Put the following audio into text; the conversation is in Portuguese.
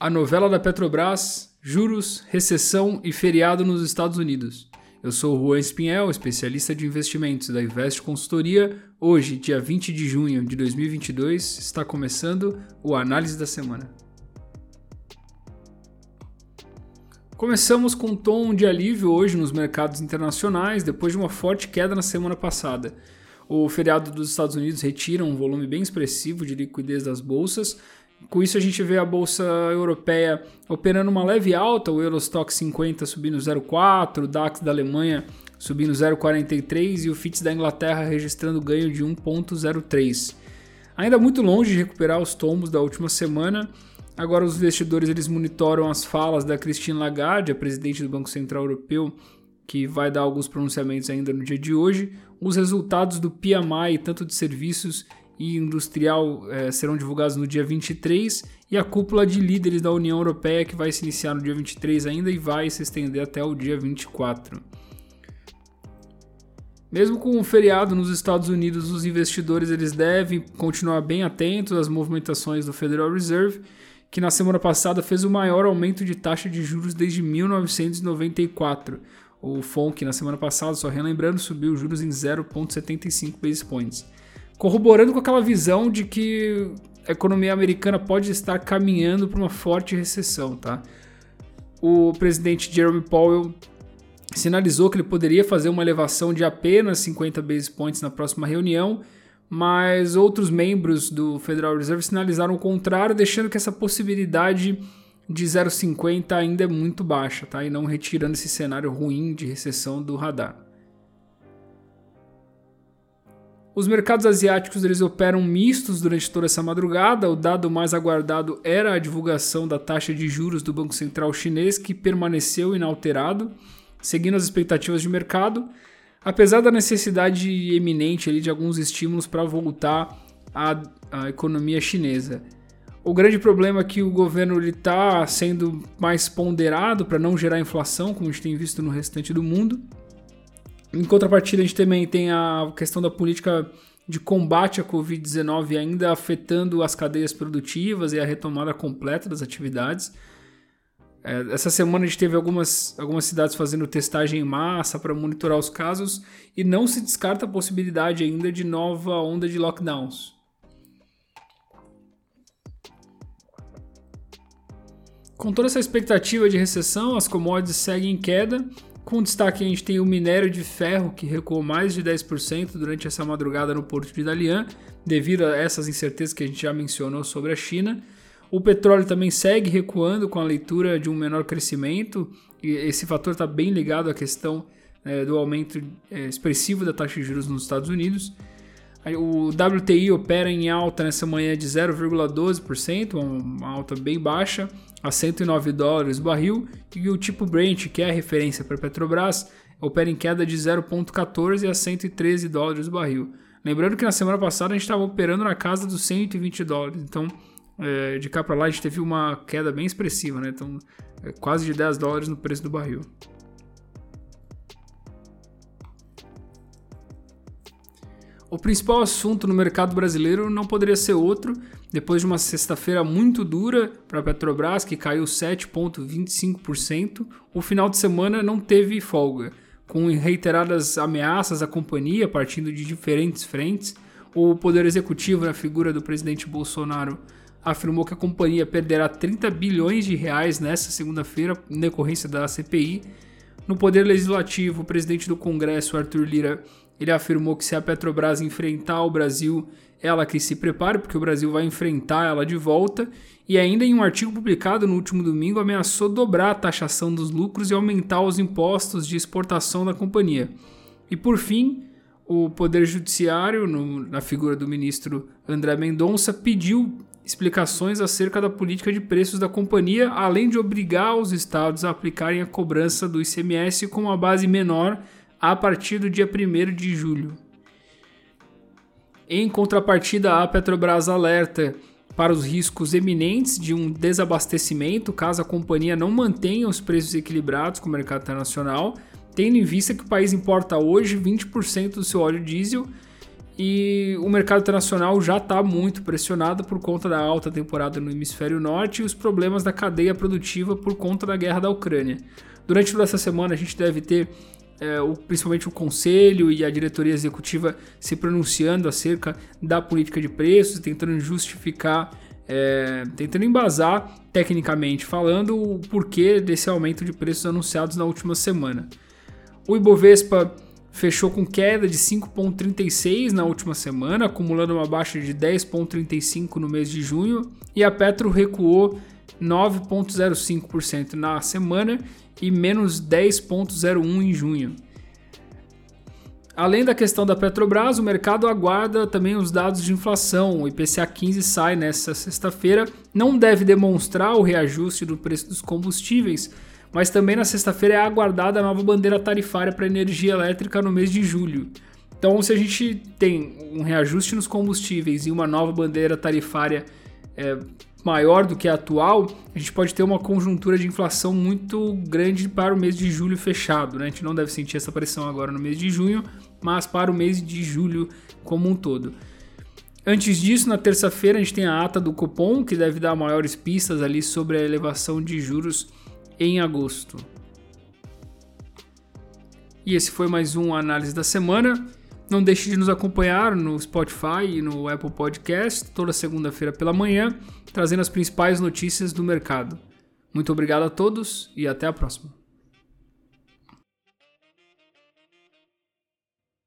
a novela da Petrobras, juros, recessão e feriado nos Estados Unidos. Eu sou o Juan Espinhel, especialista de investimentos da Invest Consultoria. Hoje, dia 20 de junho de 2022, está começando o Análise da Semana. Começamos com um tom de alívio hoje nos mercados internacionais, depois de uma forte queda na semana passada. O feriado dos Estados Unidos retira um volume bem expressivo de liquidez das bolsas, com isso, a gente vê a bolsa europeia operando uma leve alta, o Eurostock 50 subindo 0,4, o DAX da Alemanha subindo 0,43 e o FTSE da Inglaterra registrando ganho de 1,03. Ainda muito longe de recuperar os tombos da última semana. Agora os investidores eles monitoram as falas da Christine Lagarde, a presidente do Banco Central Europeu, que vai dar alguns pronunciamentos ainda no dia de hoje, os resultados do PMI, tanto de serviços e industrial é, serão divulgados no dia 23 e a cúpula de líderes da União Europeia que vai se iniciar no dia 23 ainda e vai se estender até o dia 24. Mesmo com o feriado nos Estados Unidos, os investidores eles devem continuar bem atentos às movimentações do Federal Reserve, que na semana passada fez o maior aumento de taxa de juros desde 1994. O FONC na semana passada, só relembrando, subiu os juros em 0,75 basis points corroborando com aquela visão de que a economia americana pode estar caminhando para uma forte recessão, tá? O presidente Jeremy Powell sinalizou que ele poderia fazer uma elevação de apenas 50 basis points na próxima reunião, mas outros membros do Federal Reserve sinalizaram o contrário, deixando que essa possibilidade de 0,50 ainda é muito baixa, tá? E não retirando esse cenário ruim de recessão do radar. Os mercados asiáticos eles operam mistos durante toda essa madrugada. O dado mais aguardado era a divulgação da taxa de juros do Banco Central Chinês, que permaneceu inalterado, seguindo as expectativas de mercado, apesar da necessidade eminente ali de alguns estímulos para voltar à, à, economia chinesa. O grande problema é que o governo está sendo mais ponderado para não gerar inflação, como a gente tem visto no restante do mundo. Em contrapartida, a gente também tem a questão da política de combate à Covid-19 ainda afetando as cadeias produtivas e a retomada completa das atividades. É, essa semana a gente teve algumas, algumas cidades fazendo testagem em massa para monitorar os casos e não se descarta a possibilidade ainda de nova onda de lockdowns. Com toda essa expectativa de recessão, as commodities seguem em queda com destaque, a gente tem o minério de ferro, que recuou mais de 10% durante essa madrugada no porto de Dalian, devido a essas incertezas que a gente já mencionou sobre a China. O petróleo também segue recuando com a leitura de um menor crescimento, e esse fator está bem ligado à questão é, do aumento é, expressivo da taxa de juros nos Estados Unidos. O WTI opera em alta nessa manhã de 0,12%, uma alta bem baixa, a 109 dólares o barril, e o tipo Brent, que é a referência para a Petrobras, opera em queda de 0,14 a 113 dólares o barril. Lembrando que na semana passada a gente estava operando na casa dos 120 dólares, então é, de cá para lá a gente teve uma queda bem expressiva, né? então é, quase de 10 dólares no preço do barril. O principal assunto no mercado brasileiro não poderia ser outro, depois de uma sexta-feira muito dura para a Petrobras, que caiu 7,25%, o final de semana não teve folga, com reiteradas ameaças à companhia partindo de diferentes frentes. O Poder Executivo, na figura do presidente Bolsonaro, afirmou que a companhia perderá 30 bilhões de reais nesta segunda-feira em decorrência da CPI. No Poder Legislativo, o presidente do Congresso, Arthur Lira, ele afirmou que se a Petrobras enfrentar o Brasil, ela que se prepare, porque o Brasil vai enfrentar ela de volta. E ainda em um artigo publicado no último domingo, ameaçou dobrar a taxação dos lucros e aumentar os impostos de exportação da companhia. E por fim, o Poder Judiciário, no, na figura do ministro André Mendonça, pediu explicações acerca da política de preços da companhia, além de obrigar os estados a aplicarem a cobrança do ICMS com uma base menor a partir do dia 1 de julho. Em contrapartida, a Petrobras alerta para os riscos eminentes de um desabastecimento caso a companhia não mantenha os preços equilibrados com o mercado internacional, tendo em vista que o país importa hoje 20% do seu óleo diesel e o mercado internacional já está muito pressionado por conta da alta temporada no hemisfério norte e os problemas da cadeia produtiva por conta da guerra da Ucrânia. Durante toda essa semana a gente deve ter é, o, principalmente o conselho e a diretoria executiva se pronunciando acerca da política de preços, tentando justificar, é, tentando embasar tecnicamente falando o porquê desse aumento de preços anunciados na última semana. O Ibovespa fechou com queda de 5,36 na última semana, acumulando uma baixa de 10,35 no mês de junho, e a Petro recuou 9,05% na semana e menos 10,01 em junho. Além da questão da Petrobras, o mercado aguarda também os dados de inflação. O IPCA 15 sai nesta sexta-feira, não deve demonstrar o reajuste do preço dos combustíveis, mas também na sexta-feira é aguardada a nova bandeira tarifária para energia elétrica no mês de julho. Então, se a gente tem um reajuste nos combustíveis e uma nova bandeira tarifária é, maior do que a atual, a gente pode ter uma conjuntura de inflação muito grande para o mês de julho fechado. Né? A gente não deve sentir essa pressão agora no mês de junho, mas para o mês de julho como um todo. Antes disso, na terça-feira, a gente tem a ata do Copom, que deve dar maiores pistas ali sobre a elevação de juros em agosto. E esse foi mais um Análise da Semana. Não deixe de nos acompanhar no Spotify e no Apple Podcast toda segunda-feira pela manhã, trazendo as principais notícias do mercado. Muito obrigado a todos e até a próxima.